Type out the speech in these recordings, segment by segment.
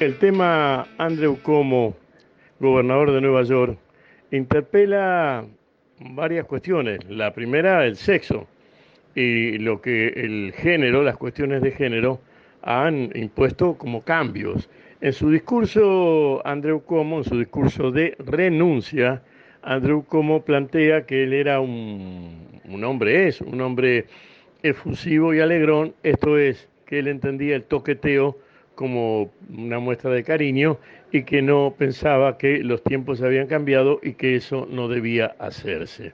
El tema Andrew Como, gobernador de Nueva York, interpela varias cuestiones. La primera, el sexo y lo que el género, las cuestiones de género, han impuesto como cambios. En su discurso, Andrew Como, en su discurso de renuncia, Andrew Como plantea que él era un, un hombre, es un hombre efusivo y alegrón, esto es, que él entendía el toqueteo como una muestra de cariño y que no pensaba que los tiempos habían cambiado y que eso no debía hacerse.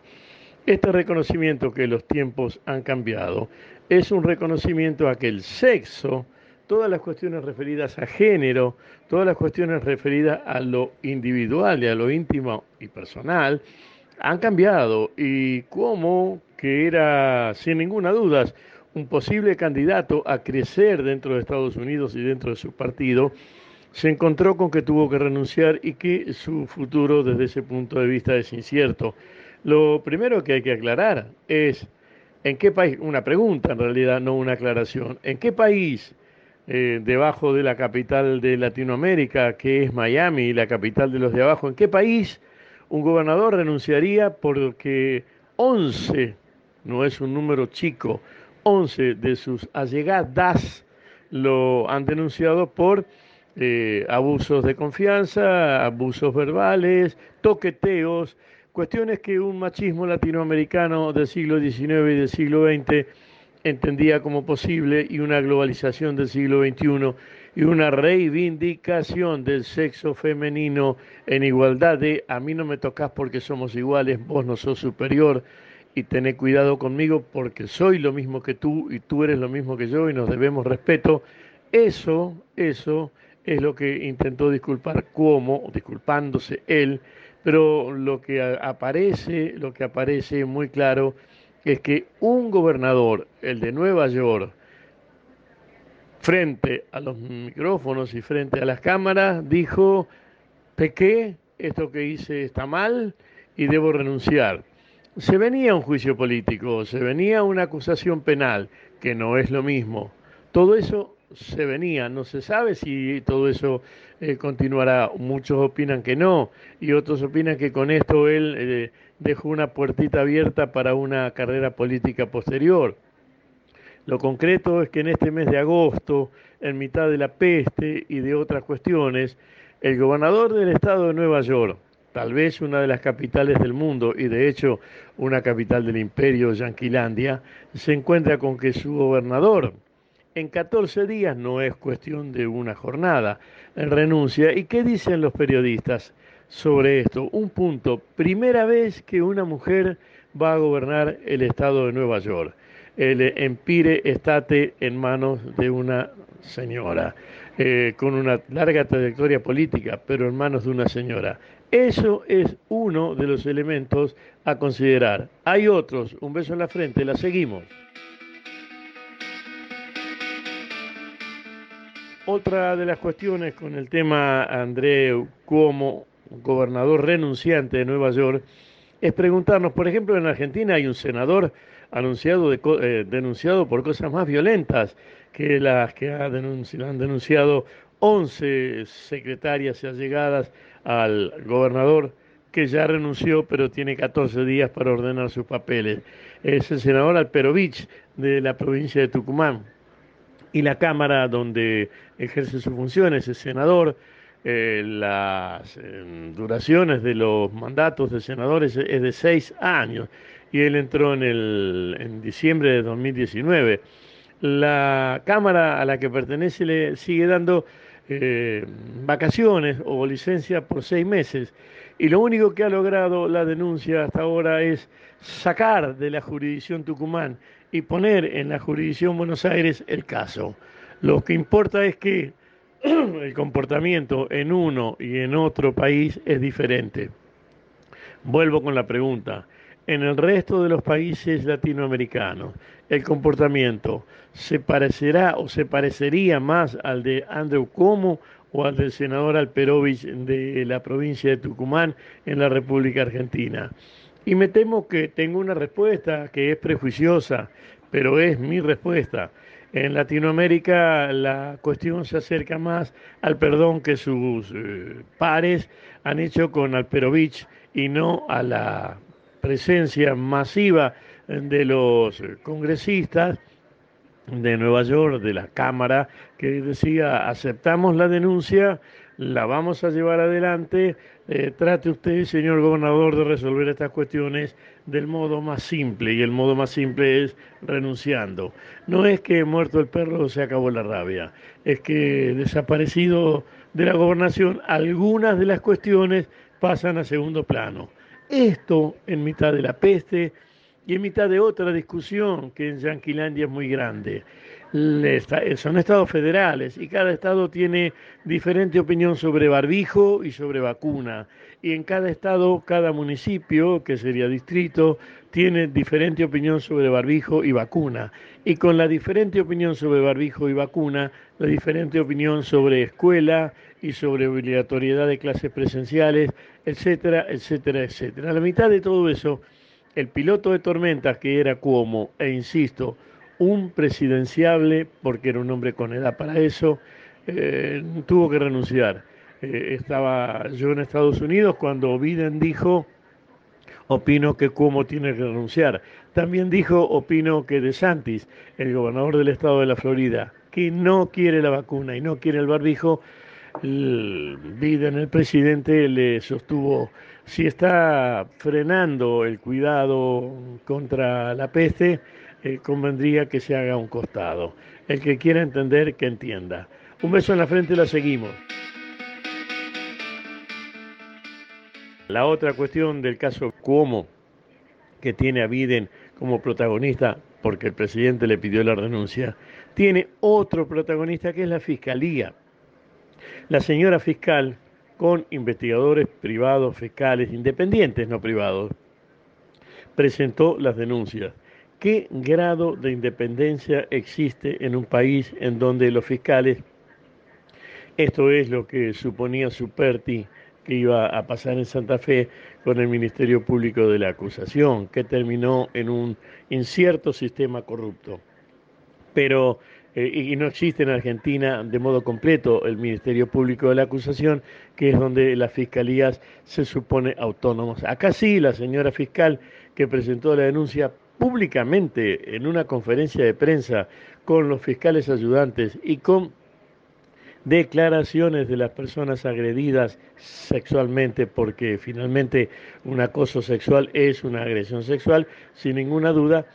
Este reconocimiento que los tiempos han cambiado es un reconocimiento a que el sexo, todas las cuestiones referidas a género, todas las cuestiones referidas a lo individual y a lo íntimo y personal, han cambiado y cómo que era sin ninguna duda un posible candidato a crecer dentro de Estados Unidos y dentro de su partido, se encontró con que tuvo que renunciar y que su futuro desde ese punto de vista es incierto. Lo primero que hay que aclarar es en qué país, una pregunta en realidad, no una aclaración, en qué país eh, debajo de la capital de Latinoamérica, que es Miami, la capital de los de abajo, en qué país un gobernador renunciaría porque 11, no es un número chico, 11 de sus allegadas lo han denunciado por eh, abusos de confianza, abusos verbales, toqueteos, cuestiones que un machismo latinoamericano del siglo XIX y del siglo XX entendía como posible y una globalización del siglo XXI y una reivindicación del sexo femenino en igualdad de a mí no me tocas porque somos iguales, vos no sos superior, y tener cuidado conmigo porque soy lo mismo que tú y tú eres lo mismo que yo y nos debemos respeto. Eso, eso es lo que intentó disculpar como, disculpándose él, pero lo que aparece, lo que aparece muy claro es que un gobernador, el de Nueva York, frente a los micrófonos y frente a las cámaras, dijo, pequé, esto que hice está mal y debo renunciar se venía un juicio político, se venía una acusación penal, que no es lo mismo. Todo eso se venía, no se sabe si todo eso eh, continuará. Muchos opinan que no y otros opinan que con esto él eh, dejó una puertita abierta para una carrera política posterior. Lo concreto es que en este mes de agosto, en mitad de la peste y de otras cuestiones, el gobernador del estado de Nueva York, tal vez una de las capitales del mundo y de hecho una capital del imperio Yanquilandia, se encuentra con que su gobernador en 14 días no es cuestión de una jornada, renuncia. ¿Y qué dicen los periodistas sobre esto? Un punto, primera vez que una mujer va a gobernar el estado de Nueva York. El empire estate en manos de una señora, eh, con una larga trayectoria política, pero en manos de una señora. Eso es uno de los elementos a considerar. Hay otros, un beso en la frente, la seguimos. Otra de las cuestiones con el tema Andreu como gobernador renunciante de Nueva York es preguntarnos, por ejemplo, en Argentina hay un senador anunciado eh, denunciado por cosas más violentas que las que ha han denunciado 11 secretarias allegadas al gobernador que ya renunció pero tiene 14 días para ordenar sus papeles. Es el senador Alperovich de la provincia de Tucumán y la Cámara donde ejerce sus funciones, el senador, eh, las eh, duraciones de los mandatos de senadores es de seis años y él entró en, el, en diciembre de 2019. La Cámara a la que pertenece le sigue dando eh, vacaciones o licencia por seis meses. Y lo único que ha logrado la denuncia hasta ahora es sacar de la jurisdicción Tucumán y poner en la jurisdicción Buenos Aires el caso. Lo que importa es que el comportamiento en uno y en otro país es diferente. Vuelvo con la pregunta en el resto de los países latinoamericanos, el comportamiento se parecerá o se parecería más al de Andrew Como o al del senador Alperovich de la provincia de Tucumán en la República Argentina. Y me temo que tengo una respuesta que es prejuiciosa, pero es mi respuesta. En Latinoamérica la cuestión se acerca más al perdón que sus eh, pares han hecho con Alperovich y no a la presencia masiva de los congresistas de Nueva York, de la Cámara, que decía, aceptamos la denuncia, la vamos a llevar adelante, eh, trate usted, señor gobernador, de resolver estas cuestiones del modo más simple, y el modo más simple es renunciando. No es que muerto el perro se acabó la rabia, es que desaparecido de la gobernación, algunas de las cuestiones pasan a segundo plano. Esto en mitad de la peste y en mitad de otra discusión que en Yanquilandia es muy grande. Son estados federales y cada estado tiene diferente opinión sobre barbijo y sobre vacuna. Y en cada estado, cada municipio, que sería distrito, tiene diferente opinión sobre barbijo y vacuna. Y con la diferente opinión sobre barbijo y vacuna, la diferente opinión sobre escuela y sobre obligatoriedad de clases presenciales, etcétera, etcétera, etcétera. A la mitad de todo eso, el piloto de tormentas, que era Cuomo, e insisto, un presidenciable, porque era un hombre con edad para eso, eh, tuvo que renunciar. Eh, estaba yo en Estados Unidos cuando Biden dijo, opino que Cuomo tiene que renunciar. También dijo, opino que DeSantis, el gobernador del estado de la Florida, que no quiere la vacuna y no quiere el barbijo, Biden, el presidente, le sostuvo, si está frenando el cuidado contra la peste, eh, convendría que se haga un costado. El que quiera entender, que entienda. Un beso en la frente, la seguimos. La otra cuestión del caso Cuomo, que tiene a Biden como protagonista, porque el presidente le pidió la renuncia, tiene otro protagonista que es la Fiscalía. La señora fiscal, con investigadores privados, fiscales, independientes, no privados, presentó las denuncias. ¿Qué grado de independencia existe en un país en donde los fiscales, esto es lo que suponía Superti que iba a pasar en Santa Fe con el Ministerio Público de la Acusación, que terminó en un incierto sistema corrupto. Pero eh, y no existe en Argentina de modo completo el Ministerio Público de la Acusación, que es donde las fiscalías se supone autónomas. Acá sí, la señora fiscal que presentó la denuncia públicamente en una conferencia de prensa con los fiscales ayudantes y con declaraciones de las personas agredidas sexualmente, porque finalmente un acoso sexual es una agresión sexual, sin ninguna duda,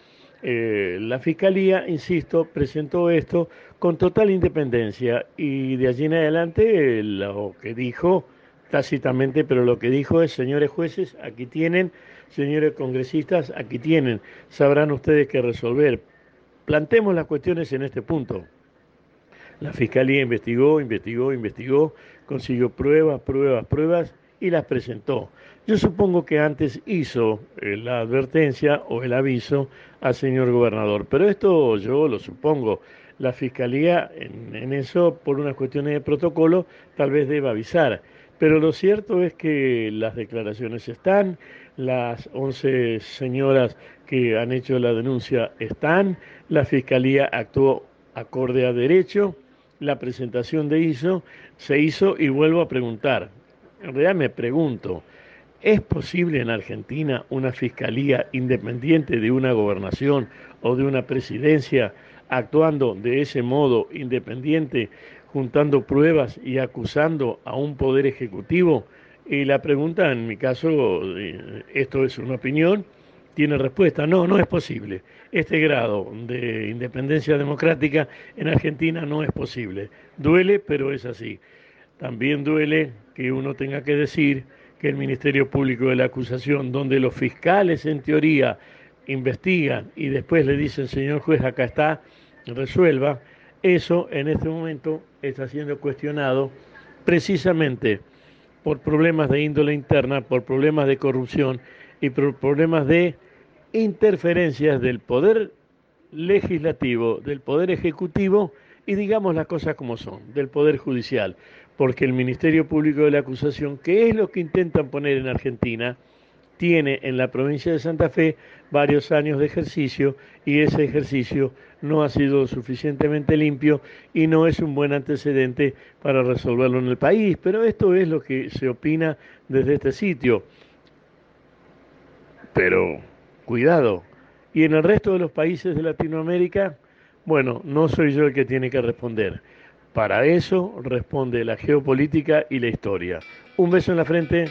eh, la Fiscalía, insisto, presentó esto con total independencia y de allí en adelante lo que dijo tácitamente, pero lo que dijo es, señores jueces, aquí tienen, señores congresistas, aquí tienen, sabrán ustedes qué resolver. Plantemos las cuestiones en este punto. La Fiscalía investigó, investigó, investigó, consiguió pruebas, pruebas, pruebas y las presentó. Yo supongo que antes hizo eh, la advertencia o el aviso al señor gobernador, pero esto yo lo supongo. La fiscalía en, eso, por unas cuestiones de protocolo, tal vez deba avisar. Pero lo cierto es que las declaraciones están, las 11 señoras que han hecho la denuncia están, la fiscalía actuó acorde a derecho, la presentación de ISO se hizo y vuelvo a preguntar, en realidad me pregunto, ¿es posible en Argentina una fiscalía independiente de una gobernación o de una presidencia actuando de ese modo independiente, juntando pruebas y acusando a un poder ejecutivo? Y la pregunta, en mi caso, eh, esto es una opinión, tiene respuesta. No, no es posible. Este grado de independencia democrática en Argentina no es posible. Duele, pero es así. También duele que uno tenga que decir que el Ministerio Público de la Acusación, donde los fiscales en teoría investigan y después le dicen, señor juez, acá está, resuelva, eso en este momento está siendo cuestionado precisamente por problemas de índole interna, por problemas de corrupción y por problemas de interferencias del poder legislativo, del poder ejecutivo y digamos las cosas como son, del poder judicial porque el Ministerio Público de la Acusación, que es lo que intentan poner en Argentina, tiene en la provincia de Santa Fe varios años de ejercicio y ese ejercicio no ha sido suficientemente limpio y no es un buen antecedente para resolverlo en el país. Pero esto es lo que se opina desde este sitio. Pero cuidado. Y en el resto de los países de Latinoamérica, bueno, no soy yo el que tiene que responder. Para eso responde la geopolítica y la historia. Un beso en la frente.